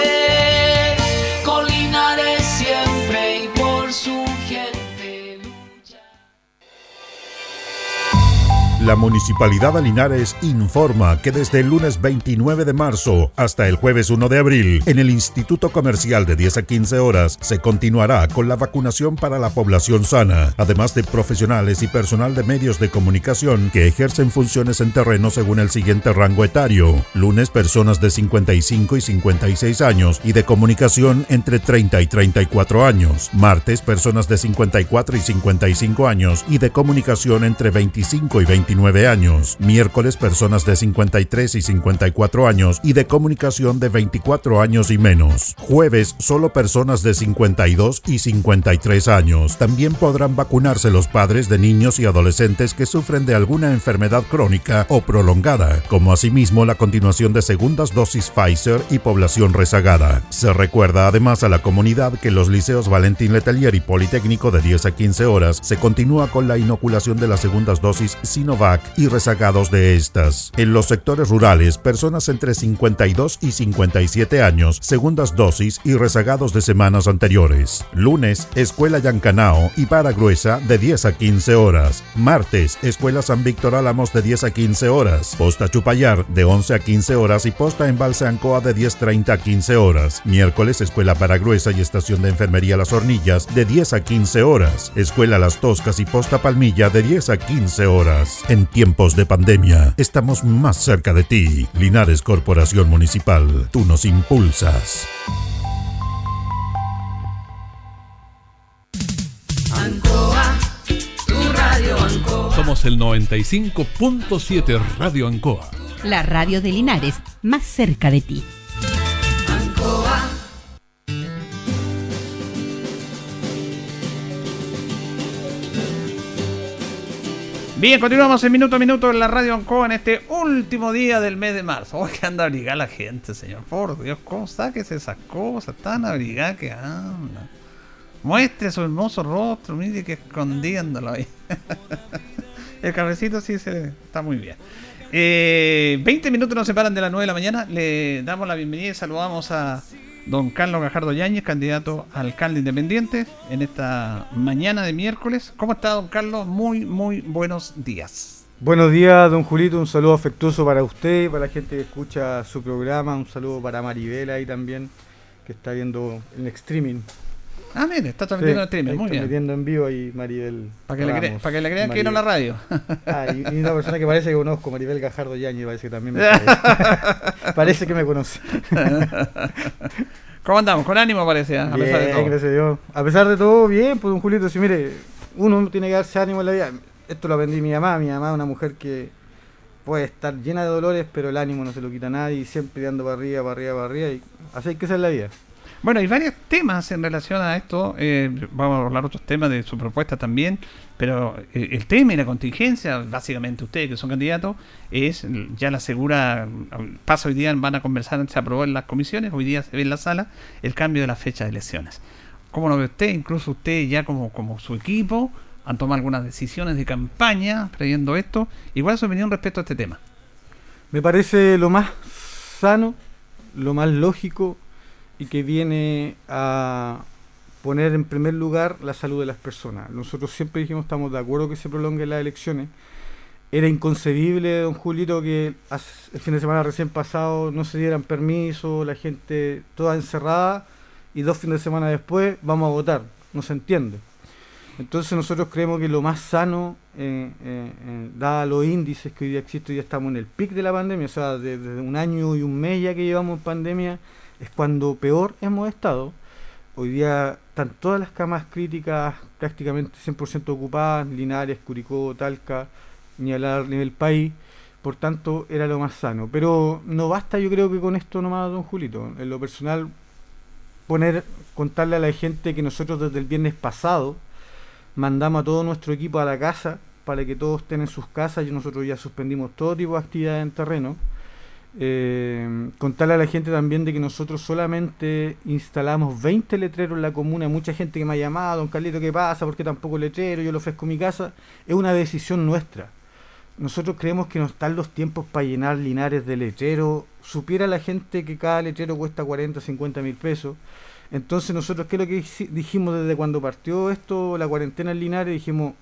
La Municipalidad de Linares informa que desde el lunes 29 de marzo hasta el jueves 1 de abril, en el Instituto Comercial de 10 a 15 horas, se continuará con la vacunación para la población sana, además de profesionales y personal de medios de comunicación que ejercen funciones en terreno según el siguiente rango etario. Lunes, personas de 55 y 56 años y de comunicación entre 30 y 34 años. Martes, personas de 54 y 55 años y de comunicación entre 25 y 29 años. Miércoles, personas de 53 y 54 años y de comunicación de 24 años y menos. Jueves, solo personas de 52 y 53 años. También podrán vacunarse los padres de niños y adolescentes que sufren de alguna enfermedad crónica o prolongada, como asimismo la continuación de segundas dosis Pfizer y población rezagada. Se recuerda además a la comunidad que los liceos Valentín Letelier y Politécnico de 10 a 15 horas se continúa con la inoculación de las segundas dosis Sinovac y rezagados de estas. En los sectores rurales, personas entre 52 y 57 años, segundas dosis y rezagados de semanas anteriores. Lunes, Escuela Yancanao y Para Gruesa de 10 a 15 horas. Martes, Escuela San Víctor Álamos de 10 a 15 horas. Posta Chupayar de 11 a 15 horas y Posta Embalse Ancoa de 10.30 a 15 horas. Miércoles, Escuela Para Gruesa y Estación de Enfermería Las Hornillas de 10 a 15 horas. Escuela Las Toscas y Posta Palmilla de 10 a 15 horas. En tiempos de pandemia, estamos más cerca de ti. Linares Corporación Municipal, tú nos impulsas. Ancoa, tu radio Ancoa. Somos el 95.7 Radio Ancoa. La radio de Linares, más cerca de ti. Bien, continuamos en minuto a minuto en la radio Ancoa en este último día del mes de marzo. Oh, que anda abrigada la gente, señor. Por Dios, ¿cómo sáquese esas cosas? Tan abrigada que anda. Muestre su hermoso rostro, mire que escondiéndolo ahí. El cabecito sí se está muy bien. Eh, 20 minutos nos separan de las 9 de la mañana. Le damos la bienvenida y saludamos a don Carlos Gajardo Yáñez, candidato a alcalde independiente en esta mañana de miércoles. ¿Cómo está, don Carlos? Muy, muy buenos días. Buenos días, don Julito. Un saludo afectuoso para usted para la gente que escucha su programa. Un saludo para Maribel ahí también, que está viendo en streaming. Ah, mire, está transmitiendo en streaming, muy está bien. metiendo en vivo ahí Maribel. Para que, le cre- para que le crean que Maribel. no la radio. Ah, y, y una persona que parece que conozco, Maribel Gajardo Yañez, parece que también me parece. parece que me conoce. ¿Cómo andamos? Con ánimo parece, ¿ah? a pesar de Bien, todo. gracias a Dios. A pesar de todo, bien, pues don Julito, si mire, uno tiene que darse ánimo en la vida. Esto lo aprendí mi mamá, mi mamá es una mujer que puede estar llena de dolores, pero el ánimo no se lo quita a nadie y siempre dando para arriba, para arriba, para arriba. Y así hay que ser la vida. Bueno, hay varios temas en relación a esto. eh, vamos a hablar otros temas de su propuesta también. Pero eh, el tema y la contingencia, básicamente ustedes que son candidatos, es ya la segura. Pasa hoy día, van a conversar, se aprobó en las comisiones, hoy día se ve en la sala el cambio de la fecha de elecciones. ¿Cómo lo ve usted? Incluso usted ya como, como su equipo han tomado algunas decisiones de campaña previendo esto. Igual su opinión respecto a este tema. Me parece lo más sano, lo más lógico y que viene a poner en primer lugar la salud de las personas. Nosotros siempre dijimos estamos de acuerdo que se prolonguen las elecciones. Era inconcebible, don Julito, que el fin de semana recién pasado no se dieran permiso, la gente toda encerrada y dos fines de semana después vamos a votar. No se entiende. Entonces nosotros creemos que lo más sano, eh, eh, eh, dada los índices que hoy día existen, hoy día estamos en el pic de la pandemia, o sea, desde un año y un mes ya que llevamos pandemia, es cuando peor hemos estado. Hoy día están todas las camas críticas prácticamente 100% ocupadas, Linares, Curicó, Talca, ni hablar a nivel país. Por tanto, era lo más sano. Pero no basta, yo creo que con esto nomás, don Julito. En lo personal, poner, contarle a la gente que nosotros desde el viernes pasado mandamos a todo nuestro equipo a la casa para que todos estén en sus casas y nosotros ya suspendimos todo tipo de actividades en terreno. Eh, contarle a la gente también de que nosotros solamente instalamos 20 letreros en la comuna. Mucha gente que me ha llamado, don Carlito, ¿qué pasa? ¿Por qué tampoco letrero? Yo lo ofrezco mi casa. Es una decisión nuestra. Nosotros creemos que no están los tiempos para llenar linares de letrero. Supiera la gente que cada letrero cuesta 40, 50 mil pesos. Entonces nosotros, ¿qué es lo que dijimos desde cuando partió esto, la cuarentena en Linares? Dijimos,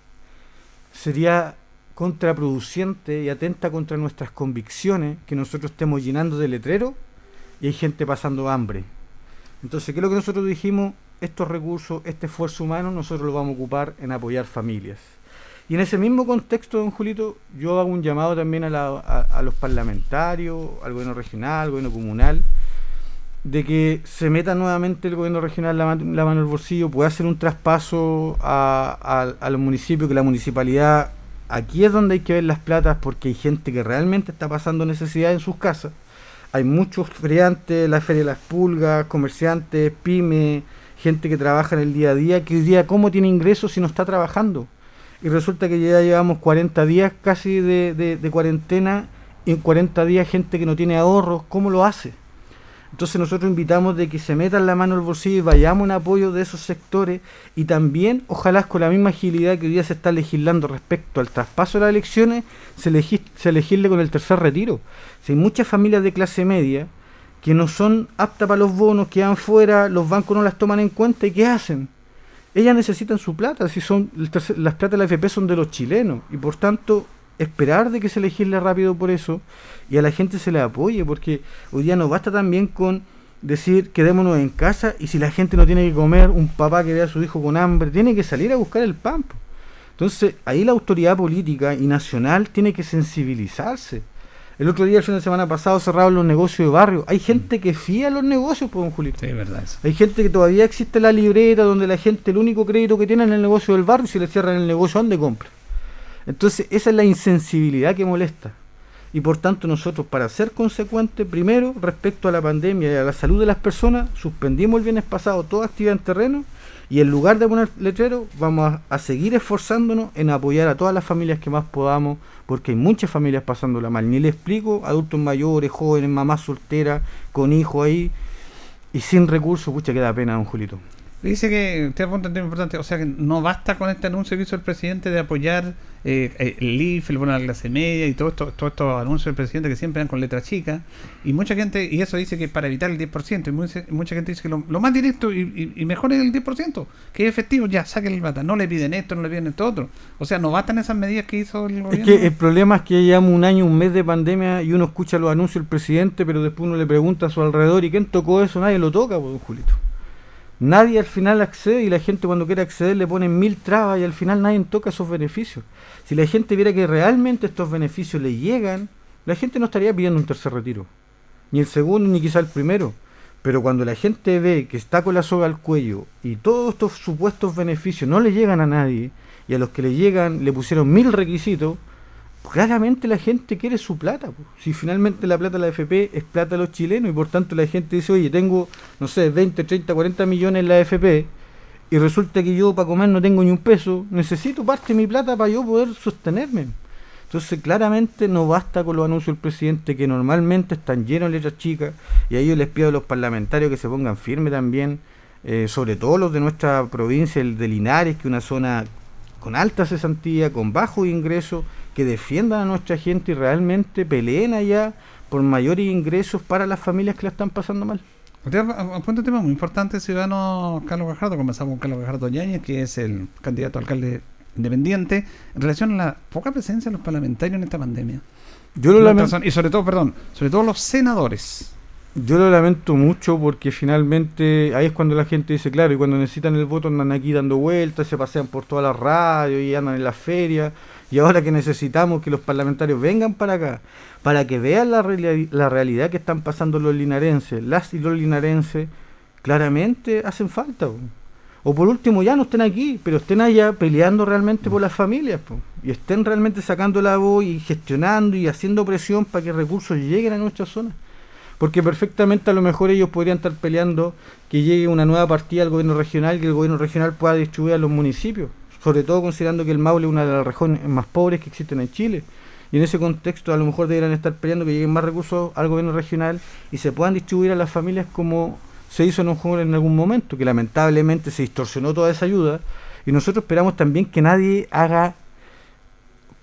sería contraproducente y atenta contra nuestras convicciones que nosotros estemos llenando de letrero y hay gente pasando hambre. Entonces, ¿qué es lo que nosotros dijimos? Estos recursos, este esfuerzo humano, nosotros lo vamos a ocupar en apoyar familias. Y en ese mismo contexto, don Julito, yo hago un llamado también a, la- a- los parlamentarios, al gobierno regional, al gobierno comunal, de que se meta nuevamente el gobierno regional la, la mano al bolsillo, pueda hacer un traspaso a- a los municipios, que la municipalidad, aquí es donde hay que ver las platas, porque hay gente que realmente está pasando necesidad en sus casas. Hay muchos feriantes, la Feria de las Pulgas, comerciantes, pymes, gente que trabaja en el día a día, que hoy día cómo tiene ingresos si no está trabajando. Y resulta que ya llevamos 40 días casi de, de- cuarentena, y en 40 días gente que no tiene ahorros, ¿cómo lo hace? Entonces nosotros invitamos de que se metan la mano al bolsillo y vayamos en apoyo de esos sectores y también, ojalá con la misma agilidad que hoy día se está legislando respecto al traspaso de las elecciones, se, legis- legisle con el tercer retiro. Si hay muchas familias de clase media que no son aptas para los bonos, quedan fuera, los bancos no las toman en cuenta y ¿qué hacen? Ellas necesitan su plata, si son el las plata de la FP son de los chilenos y por tanto esperar de que se legisle rápido por eso y a la gente se le apoye, porque hoy día no basta también con decir quedémonos en casa y si la gente no tiene que comer, un papá que vea a su hijo con hambre, tiene que salir a buscar el pan. Entonces ahí la autoridad política y nacional tiene que sensibilizarse. El otro día, el fin de semana pasado, cerraron los negocios de barrio. Hay gente que fía los negocios, pues, don Julito. Sí, verdad. eso. Hay gente que todavía existe la libreta donde la gente el único crédito que tiene es en el negocio del barrio y si le cierran el negocio, ¿dónde compra? Entonces, esa es la insensibilidad que molesta. Y por tanto, nosotros, para ser consecuentes, primero, respecto a la pandemia y a la salud de las personas, suspendimos el viernes pasado toda actividad en terreno y en lugar de poner letrero, vamos a, seguir esforzándonos en apoyar a todas las familias que más podamos, porque hay muchas familias pasándola mal. Ni le explico, adultos mayores, jóvenes, mamás solteras, con hijos ahí y sin recursos, pucha, que da pena, don Julito. Dice que usted apunta un tema importante, o sea que no basta con este anuncio que hizo el presidente de apoyar eh, eh, el IF, el bono a la clase media y todo esto, todos estos anuncios del presidente que siempre dan con letra chica. Y mucha gente, y eso dice que para evitar el 10%, y mucha, mucha gente dice que lo, lo más directo y, y- y mejor es el 10%, que es efectivo, ya, saquen el bata, no le piden esto, no le piden esto otro. O sea, no bastan esas medidas que hizo el Es gobierno. que el problema es que llevamos un año, un mes de pandemia y uno escucha los anuncios del presidente, pero después uno le pregunta a su alrededor y quién tocó eso, nadie lo toca, pues, Julito. Nadie al final accede y la gente cuando quiere acceder le ponen mil trabas y al final nadie toca esos beneficios. Si la gente viera que realmente estos beneficios le llegan, la gente no estaría pidiendo un tercer retiro. Ni el segundo, ni quizá el primero. Pero cuando la gente ve que está con la soga al cuello y todos estos supuestos beneficios no le llegan a nadie y a los que le llegan le pusieron mil requisitos, claramente la gente quiere su plata. Si finalmente la plata de la FP es plata de los chilenos y por tanto la gente dice, oye, tengo, no sé, 20, 30, 40 millones en la FP y resulta que yo para comer no tengo ni un peso, necesito parte de mi plata para yo poder sostenerme. Entonces claramente no basta con los anuncios del presidente que normalmente están llenos de letras chicas y ahí yo les pido a los parlamentarios que se pongan firmes también, eh, sobre todo los de nuestra provincia, el de Linares, que es una zona con alta cesantía, con bajos ingresos, que defiendan a nuestra gente y realmente peleen allá por mayores ingresos para las familias que la están pasando mal. Usted apunta un tema muy importante, ciudadano Carlos Gajardo. Comenzamos con Carlos Gajardo Yáñez, que es el candidato a alcalde independiente, en relación a la poca presencia de los parlamentarios en esta pandemia. Yo lo lamento. Y sobre todo, perdón, sobre todo los senadores. Yo lo lamento mucho porque finalmente ahí es cuando la gente dice, claro, y cuando necesitan el voto andan aquí dando vueltas, se pasean por todas las radios y andan en las ferias. Y ahora que necesitamos que los parlamentarios vengan para acá, para que vean la, reali- la realidad que están pasando los linarenses, las y los linarenses, claramente hacen falta. O por último, ya no estén aquí, pero estén allá peleando realmente por las familias. Y estén realmente sacando la voz y gestionando y haciendo presión para que recursos lleguen a nuestra zona. Porque perfectamente a lo mejor ellos podrían estar peleando que llegue una nueva partida al gobierno regional y que el gobierno regional pueda distribuir a los municipios. Sobre todo considerando que el Maule es una de las regiones más pobres que existen en Chile. Y en ese contexto a lo mejor deberían estar peleando que lleguen más recursos al gobierno regional y se puedan distribuir a las familias como se hizo en, un, en algún momento, que lamentablemente se distorsionó toda esa ayuda. Y nosotros esperamos también que nadie haga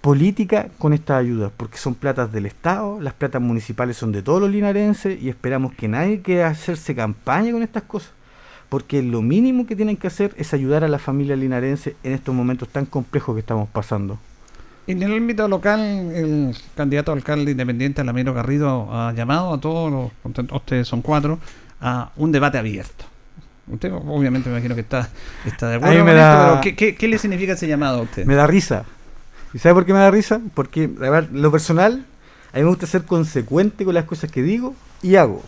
política con estas ayudas, porque son platas del Estado, las platas municipales son de todos los linarenses y esperamos que nadie quiera hacerse campaña con estas cosas, porque lo mínimo que tienen que hacer es ayudar a la familia linarense en estos momentos tan complejos que estamos pasando. En el ámbito local, el candidato a alcalde independiente, Alamiro Garrido, ha llamado a todos los, ustedes son cuatro, a un debate abierto. Usted obviamente me imagino que está, está de acuerdo mí con me esto, da- pero ¿qué, qué, qué le significa ese llamado a usted? Me da risa. ¿Y sabe por qué me da risa? Porque, a ver, lo personal, a mí me gusta ser consecuente con las cosas que digo y hago.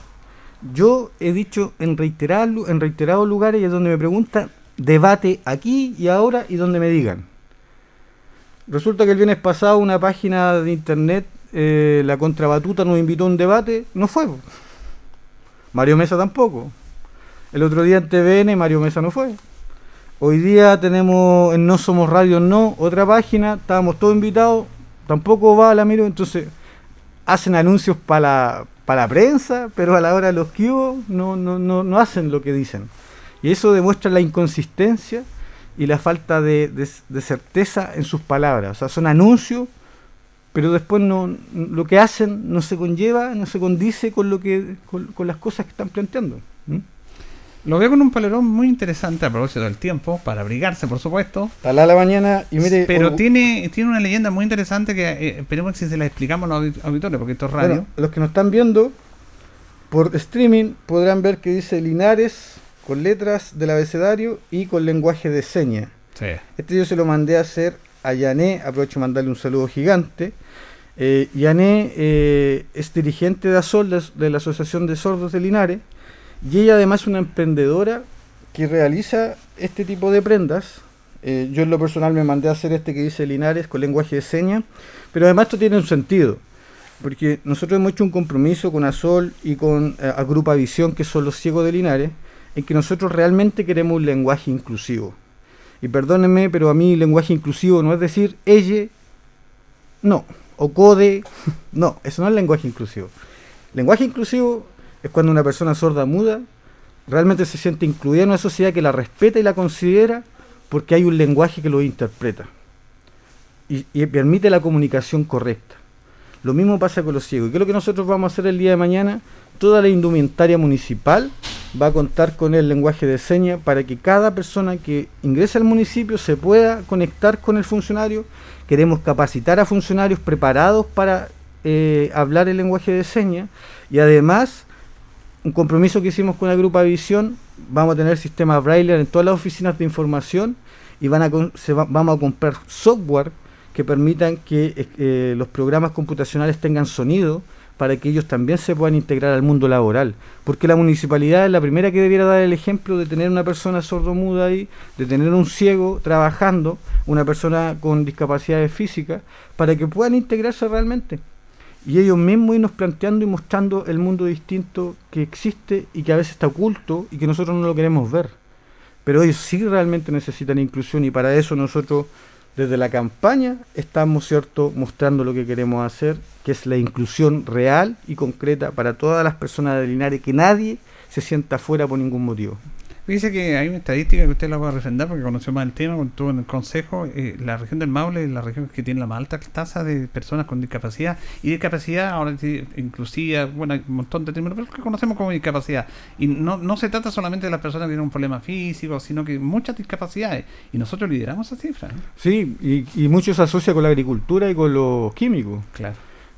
Yo he dicho en, reiterados lu- en reiterados lugares y es donde me preguntan, debate aquí y ahora y donde me digan. Resulta que el viernes pasado una página de internet, eh, la Contrabatuta, nos invitó a un debate, no fue. Mario Mesa tampoco. El otro día en TVN Mario Mesa no fue. Hoy día tenemos en No Somos Radio No, otra página, estábamos todos invitados, tampoco va la miro, entonces hacen anuncios para la, pa la prensa, pero a la hora de los que no, no, no, no hacen lo que dicen. Y eso demuestra la inconsistencia y la falta de, de- certeza en sus palabras. O sea, son anuncios, pero después no, lo que hacen no se conlleva, no se condice con, lo que, con, con las cosas que están planteando. Lo veo con un palerón muy interesante a propósito del tiempo, para abrigarse, por supuesto. Talá a la mañana y mire... Pero tiene, tiene una leyenda muy interesante que eh, esperemos que si se la explicamos a los audi- auditores, porque esto es radio. Bueno, los que nos están viendo por streaming podrán ver que dice Linares con letras del abecedario y con lenguaje de señas. Sí. Este yo se lo mandé a hacer a Yané, aprovecho de mandarle un saludo gigante. Eh, Yané eh, es dirigente de ASOL, de la Asociación de Sordos de Linares, y ella además es una emprendedora que realiza este tipo de prendas. Eh, yo en lo personal me mandé a hacer este que dice Linares con lenguaje de señas, pero además esto tiene un sentido, porque nosotros hemos hecho un compromiso con ASOL y con eh, Agrupa Visión, que son los ciegos de Linares, en que nosotros realmente queremos un lenguaje inclusivo. Y perdónenme, pero a mí lenguaje inclusivo no es decir ella, no, o code, no, eso no es lenguaje inclusivo. Lenguaje inclusivo es cuando una persona sorda muda realmente se siente incluida en una sociedad que la respeta y la considera porque hay un lenguaje que lo interpreta y, permite la comunicación correcta. Lo mismo pasa con los ciegos. ¿Qué es lo que nosotros vamos a hacer el día de mañana? Toda la indumentaria municipal va a contar con el lenguaje de señas para que cada persona que ingrese al municipio se pueda conectar con el funcionario. Queremos capacitar a funcionarios preparados para eh, hablar el lenguaje de señas y además un compromiso que hicimos con la Grupa Visión, vamos a tener sistemas braille en todas las oficinas de información y van a con- se va- vamos a comprar software que permitan que eh, eh, los programas computacionales tengan sonido para que ellos también se puedan integrar al mundo laboral. Porque la municipalidad es la primera que debiera dar el ejemplo de tener una persona sordomuda ahí, de tener un ciego trabajando, una persona con discapacidades físicas, para que puedan integrarse realmente. Y ellos mismos irnos planteando y mostrando el mundo distinto que existe y que a veces está oculto y que nosotros no lo queremos ver. Pero ellos sí realmente necesitan inclusión y para eso nosotros desde la campaña estamos, ¿cierto?, mostrando lo que queremos hacer, que es la inclusión real y concreta para todas las personas de Linares, que nadie se sienta fuera por ningún motivo. Dice que hay una estadística que usted la puede refrendar porque conoció más el tema, estuvo en el consejo. eh, la región del Maule es la región que tiene la más alta tasa de personas con discapacidad. Y discapacidad, ahora sí, inclusiva, bueno, hay un montón de términos, pero que conocemos como discapacidad. Y no, no se trata solamente de las personas que tienen un problema físico, sino que muchas discapacidades. Y nosotros lideramos esa cifra. ¿no? Sí, y, y mucho se asocia con la agricultura y con los químicos. Claro.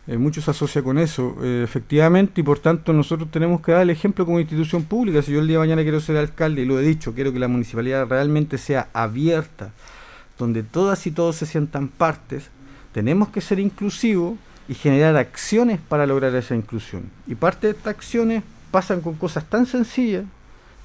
Eh, mucho se asocia con eso, eh, efectivamente, y por tanto nosotros tenemos que dar el ejemplo como institución pública. Si yo el día de mañana quiero ser alcalde, y lo he dicho, quiero que la municipalidad realmente sea abierta, donde todas y todos se sientan partes, tenemos que ser inclusivos y generar acciones para lograr esa inclusión. Y parte de estas acciones pasan con cosas tan sencillas,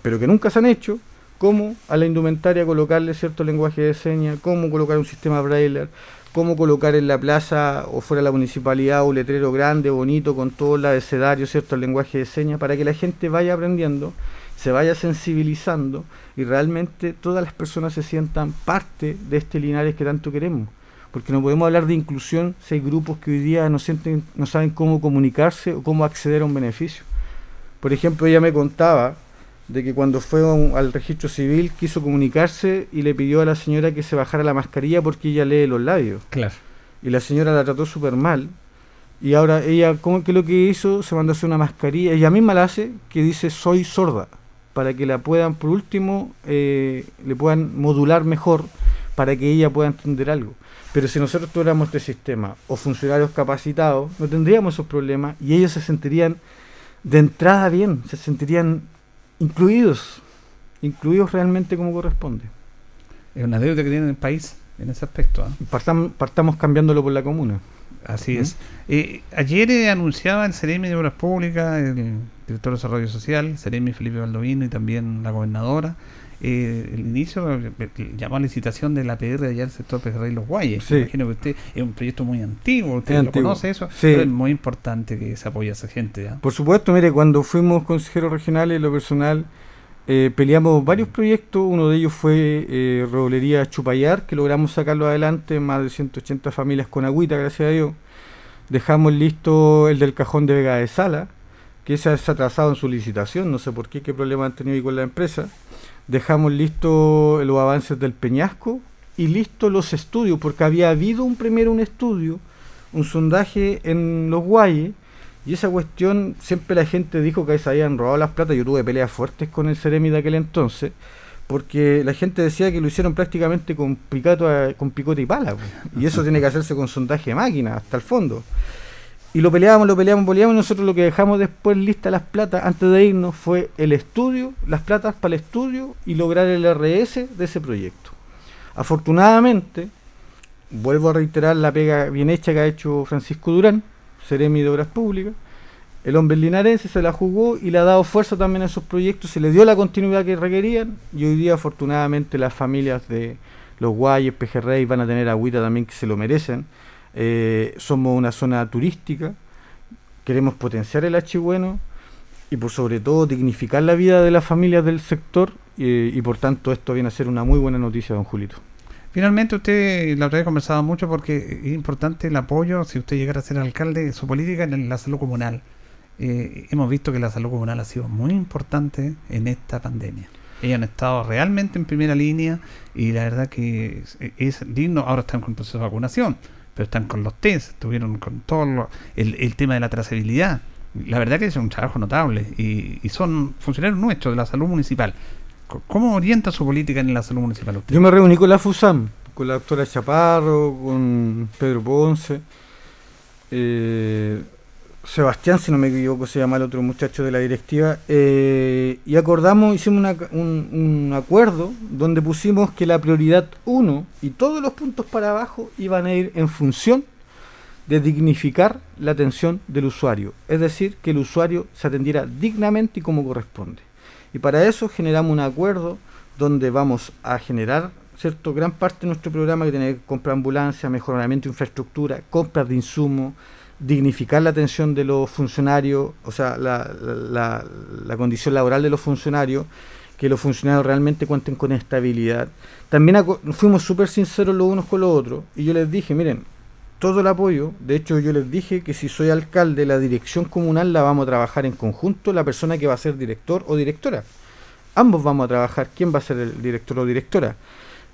pero que nunca se han hecho, como a la indumentaria colocarle cierto lenguaje de señas, cómo colocar un sistema braille, cómo colocar en la plaza o fuera de la municipalidad un letrero grande, bonito, con todo el abecedario, ¿cierto? El lenguaje de señas, para que la gente vaya aprendiendo, se vaya sensibilizando y realmente todas las personas se sientan parte de este Linares que tanto queremos. Porque no podemos hablar de inclusión si hay grupos que hoy día no, sienten, no saben cómo comunicarse o cómo acceder a un beneficio. Por ejemplo, ella me contaba de que cuando fue al registro civil quiso comunicarse y le pidió a la señora que se bajara la mascarilla porque ella lee los labios. Claro. Y la señora la trató súper mal. Y ahora ella, ¿cómo que lo que hizo? Se mandó a hacer una mascarilla, ella misma la hace, que dice soy sorda, para que la puedan, por último, eh, le puedan modular mejor, para que ella pueda entender algo. Pero si nosotros tuviéramos este sistema o funcionarios capacitados, no tendríamos esos problemas y ellos se sentirían de entrada bien, se sentirían incluidos, incluidos realmente como corresponde. Es una deuda que tiene el país en ese aspecto. Partam- partamos cambiándolo por la comuna. Así ¿Mm? es. Eh, ayer eh, anunciaba el Ceremi de Obras Públicas, el director de Desarrollo Social, Ceremi Felipe Baldovino y también la gobernadora, eh, el inicio eh, llamó a licitación de la PR allá del sector Pejerrey Los Guayes. Sí. Imagino que usted es un proyecto muy antiguo, usted Es lo antiguo. conoce eso, Sí. pero es muy importante que se apoye a esa gente. Por supuesto, mire, cuando fuimos consejeros regionales, lo personal, eh, peleamos varios proyectos. Uno de ellos fue eh, Roblería Chupayar, que logramos sacarlo adelante, más de 180 familias con agüita, gracias a Dios. Dejamos listo el del cajón de Vega de Sala, que se ha atrasado en su licitación, no sé por qué, qué problema han tenido ahí con la empresa. Dejamos listo los avances del Peñasco y listo los estudios, porque había habido un primero un estudio, un sondaje en los Guayes, y esa cuestión, siempre la gente dijo que se habían robado las plata. Yo tuve peleas fuertes con el Ceremi de aquel entonces, porque la gente decía que lo hicieron prácticamente con, picato a- con picote y pala. po. Y eso tiene que hacerse con sondaje de máquina, hasta el fondo. Y lo peleábamos, lo peleábamos, peleábamos, y nosotros lo que dejamos después lista las platas antes de irnos fue el estudio, las platas para el estudio y lograr el RS de ese proyecto. Afortunadamente, vuelvo a reiterar la pega bien hecha que ha hecho Francisco Durán, Ceremi de Obras Públicas. El hombre linarense se la jugó y le ha dado fuerza también a esos proyectos, se le dio la continuidad que requerían y hoy día afortunadamente las familias de los Guayes, Pejerrey van a tener agüita también que se lo merecen. Eh, somos una zona turística, queremos potenciar el Bueno y por sobre todo dignificar la vida de las familias del sector eh, y por tanto esto viene a ser una muy buena noticia, don Julito. Finalmente, usted la otra vez conversaba mucho porque es importante el apoyo, si usted llegara a ser alcalde, su política en la salud comunal. Eh, hemos visto que la salud comunal ha sido muy importante en esta pandemia. Ellos han estado realmente en primera línea y la verdad que es, es digno. Ahora están con el proceso de vacunación, pero están con los test, estuvieron con todo lo- el, el tema de la trazabilidad. La verdad que es un trabajo notable y, y son funcionarios nuestros de la salud municipal. ¿Cómo orienta su política en la salud municipal usted? Yo me reuní con la FUSAM, con la doctora Chaparro, con Pedro Ponce, eh, Sebastián, si no me equivoco, se llama el otro muchacho de la directiva, eh, y acordamos, hicimos un, acuerdo donde pusimos que la prioridad 1 y todos los puntos para abajo iban a ir en función de dignificar la atención del usuario, es decir, que el usuario se atendiera dignamente y como corresponde. Y para eso generamos un acuerdo donde vamos a generar cierto gran parte de nuestro programa que tiene que ver compra ambulancia, mejoramiento de infraestructura, compras de insumos, dignificar la atención de los funcionarios, o sea, la, la- condición laboral de los funcionarios, que los funcionarios realmente cuenten con estabilidad. También fuimos súper sinceros los unos con los otros y yo les dije, miren, todo el apoyo, de hecho yo les dije que si soy alcalde, la dirección comunal la vamos a trabajar en conjunto, la persona que va a ser director o directora. Ambos vamos a trabajar quién va a ser el director o directora.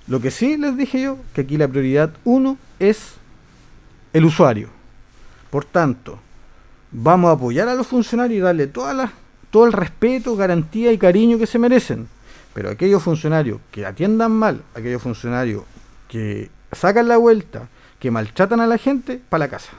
Lo que sí les dije yo, que aquí la prioridad uno es el usuario. Por tanto, vamos a apoyar a los funcionarios y darle todo el respeto, garantía y cariño que se merecen. Pero aquellos funcionarios que atiendan mal, aquellos funcionarios que sacan la vuelta, que maltratan a la gente, para la casa.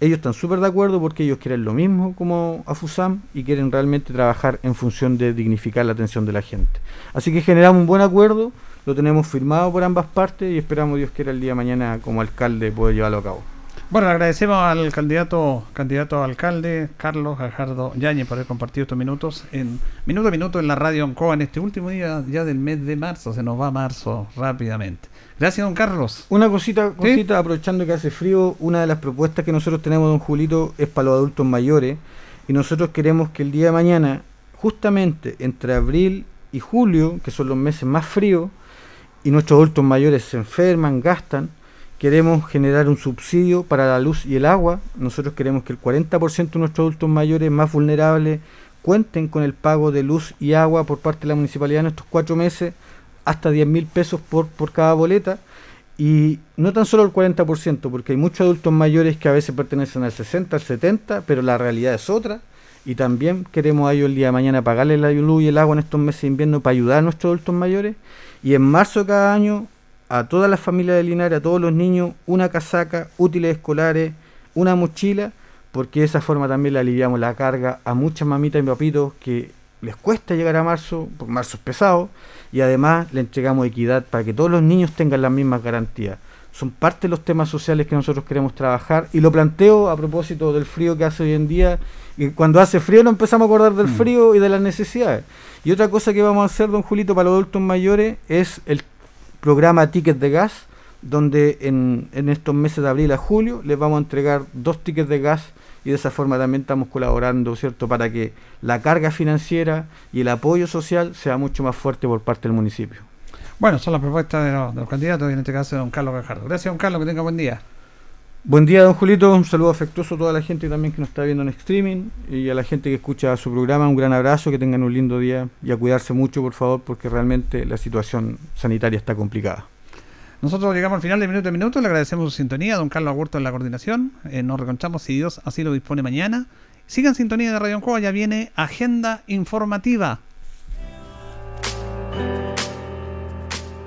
ellos están súper de acuerdo porque ellos quieren lo mismo como AFUSAM y quieren realmente trabajar en función de dignificar la atención de la gente. Así que generamos un buen acuerdo, lo tenemos firmado por ambas partes y esperamos Dios quiera el día de mañana como alcalde poder llevarlo a cabo. Bueno, le agradecemos al candidato candidato a alcalde Carlos Gajardo Yañez por haber compartido estos minutos en minuto a minuto en la radio Ancoa en este último día ya del mes de marzo. Se nos va marzo rápidamente. Gracias, don Carlos. Una cosita, cosita, aprovechando que hace frío, una de las propuestas que nosotros tenemos, don Julito, es para los adultos mayores y nosotros queremos que el día de mañana, justamente entre abril y julio, que son los meses más fríos, y nuestros adultos mayores se enferman, gastan, queremos generar un subsidio para la luz y el agua. Nosotros queremos que el 40% de nuestros adultos mayores más vulnerables cuenten con el pago de luz y agua por parte de la municipalidad en estos cuatro meses, hasta 10 mil pesos por, por cada boleta. Y no tan solo el 40%, porque hay muchos adultos mayores que a veces pertenecen al 60, al 70, pero la realidad es otra. Y también queremos a ellos el día de mañana pagarles la luz y el agua en estos meses de invierno para ayudar a nuestros adultos mayores. Y en marzo de cada año a todas las familias de Linares, a todos los niños, una casaca, útiles escolares, una mochila, porque de esa forma también le aliviamos la carga a muchas mamitas y papitos que les cuesta llegar a marzo, porque marzo es pesado, y además le entregamos equidad para que todos los niños tengan las mismas garantías. Son parte de los temas sociales que nosotros queremos trabajar y lo planteo a propósito del frío que hace hoy en día. Y cuando hace frío nos empezamos a acordar del frío y de las necesidades. Y otra cosa que vamos a hacer, don Julito, para los adultos mayores es el programa Tickets de Gas, donde en, en, estos meses de abril a julio les vamos a entregar dos tickets de gas y de esa forma también estamos colaborando, ¿cierto?, para que la carga financiera y el apoyo social sea mucho más fuerte por parte del municipio. Bueno, son las propuestas de los, de los candidatos y en este caso de don Carlos Gajardo. Gracias, don Carlos, que tenga buen día. Buen día, don Julito. Un saludo afectuoso a toda la gente también que nos está viendo en streaming y a la gente que escucha su programa. Un gran abrazo, que tengan un lindo día y a cuidarse mucho, por favor, porque realmente la situación sanitaria está complicada. Nosotros llegamos al final de minuto a minuto. Le agradecemos su sintonía, don Carlos Agurto en la coordinación. Eh, nos reconchamos si Dios así lo dispone mañana. Sigan sintonía de Radio Ancoa, ya viene Agenda Informativa.